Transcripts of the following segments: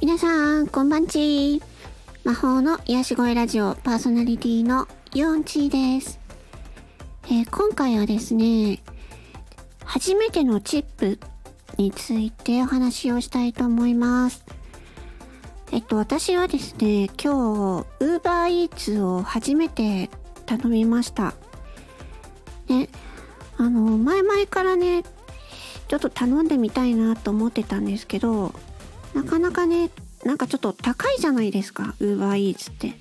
皆さん、こんばんち魔法の癒し声ラジオパーソナリティのヨンチーです。えー今回はですね、初めてのチップについてお話をしたいと思います。えっと、私はですね、今日、ウーバーイーツを初めて頼みました。ね、あの、前々からね、ちょっと頼んでみたいなと思ってたんですけど、なかなかね、なんかちょっと高いじゃないですか、ウーバーイーツって。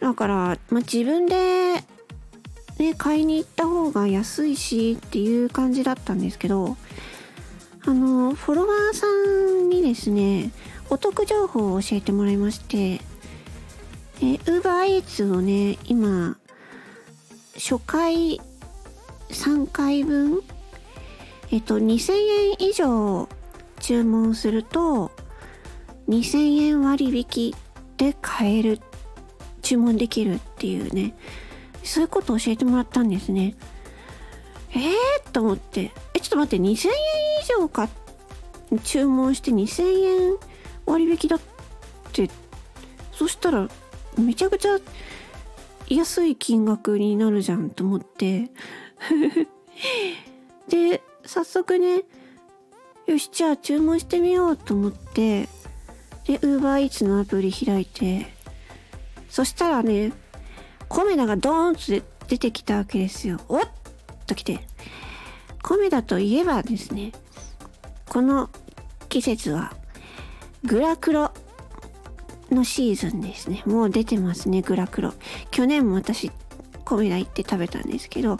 だから、まあ、自分で、ね、買いに行った方が安いしっていう感じだったんですけど、あの、フォロワーさんにですね、お得情報を教えてもらいまして、え、ウーバーイーツをね、今、初回3回分、えっと、2000円以上注文すると、2000円割引で買える、注文できるっていうね、そういうことを教えてもらったんですね。えー、と思って、え、ちょっと待って、2000円以上か、注文して2000円割引だって、そしたら、めちゃくちゃ安い金額になるじゃんと思って。で、早速ね、よし、じゃあ注文してみようと思って、で、ウーバーイーツのアプリ開いて、そしたらね、コメダがドーンと出てきたわけですよ。おっと来て。コメダといえばですね、この季節は、グラクロのシーズンですね。もう出てますね、グラクロ。去年も私、コメダ行って食べたんですけど、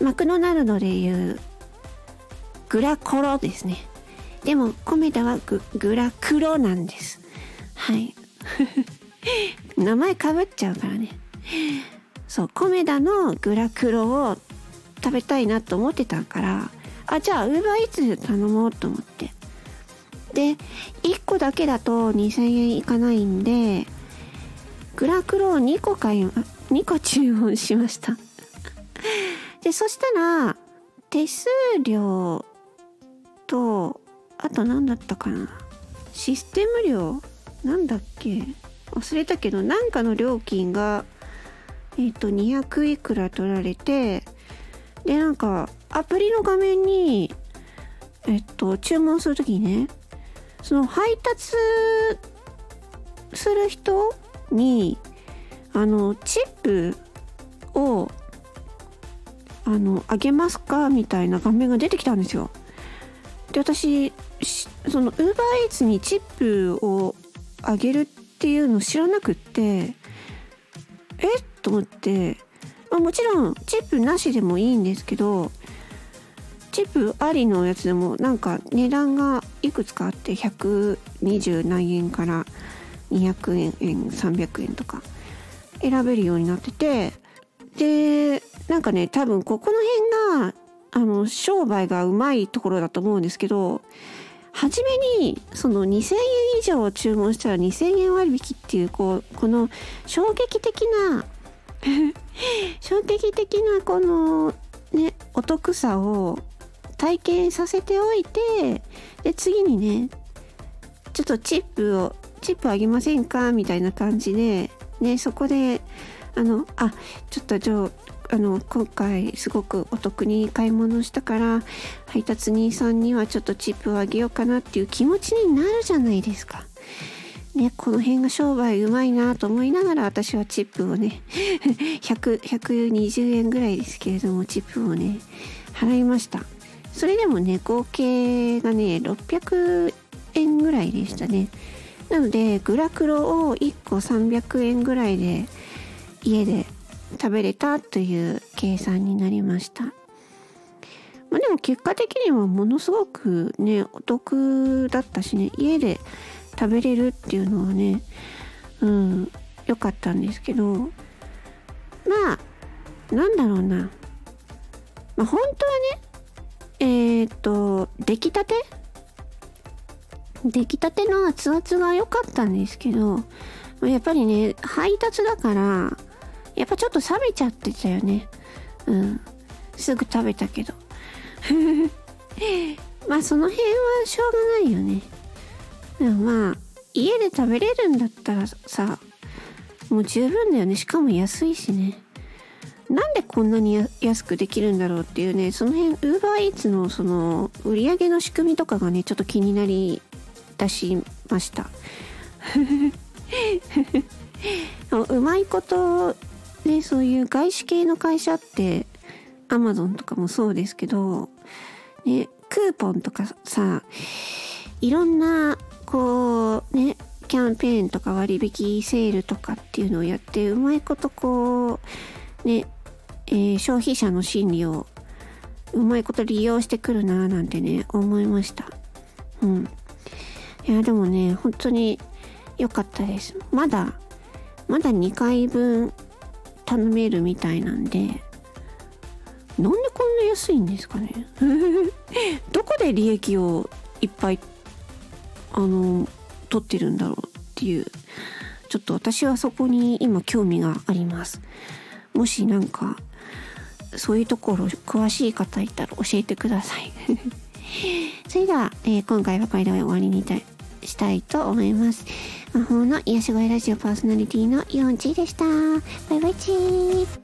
マクドナルドでいう、グラコロですね。でも、コメダはググラクロなんです。はい。名前かぶっちゃうからね。そう、コメダのグラクロを食べたいなと思ってたから、あ、じゃあ、ウーバーイーツ頼もうと思って。で、1個だけだと2000円いかないんで、グラクロを2個買い、2個注文しました。で、そしたら、手数料と、あと何だったかな？システム料なんだっけ？忘れたけど、なんかの料金が、えっ、と、200いくら取られて、で、なんか、アプリの画面に、えっと、注文するときにね、その配達する人に、あの、チップを、あの、あげますか？みたいな画面が出てきたんですよ。で、私、その、ウーバーイーツにチップをあげるっていうの知らなくって、え？っと思って、まあ、もちろんチップなしでもいいんですけどチップありのやつでもなんか値段がいくつかあって120何円から200円円300円とか選べるようになっててでなんかね多分ここの辺があの商売がうまいところだと思うんですけど初めにその2000円以上注文したら2000円割引っていうこうこの衝撃的な 衝撃的なこのねお得さを体験させておいてで次にねちょっとチップをチップあげませんか？みたいな感じでねそこであのあちょっとじゃああの今回すごくお得に買い物したから配達人さんにはちょっとチップをあげようかなっていう気持ちになるじゃないですか。ね、この辺が商売うまいなと思いながら私はチップをね 100 120円ぐらいですけれどもチップをね払いましたそれでもね合計がね600円ぐらいでしたねなのでグラクロを1個300円ぐらいで家で食べれたという計算になりました。まあでも結果的にはものすごくねお得だったしね家で食べれるっていうのはねうん良かったんですけどまあなんだろうな。まあ本当はねえー、っと出来たて？出来たての熱々が良かったんですけどやっぱりね配達だからやっぱちょっと冷めちゃってたよね。うん。すぐ食べたけど。まあその辺はしょうがないよね。でもまあ家で食べれるんだったらさもう十分だよね。しかも安いしね。なんでこんなに安くできるんだろうっていうね。その辺ウーバーイーツのその売り上げの仕組みとかがねちょっと気になりだしました。うまいことねそういう外資系の会社ってアマゾンとかもそうですけどねクーポンとかさいろんなこうねキャンペーンとか割引セールとかっていうのをやってうまいことこうね、えー、消費者の心理をうまいこと利用してくるなーなんてね思いました。うん。いやでもね本当に良かったです。まだまだ2回分頼めるみたいなんでなんでこんな安いんですかね？どこで利益をいっぱいあの取ってるんだろうっていう。ちょっと私はそこに今興味があります。もしなんかそういうところ詳しい方いたら教えてください。それでは、えー、今回はこれで終わりにしたいと思います。魔法の癒し声ラジオパーソナリティのヨンチーでした。バイバイチー。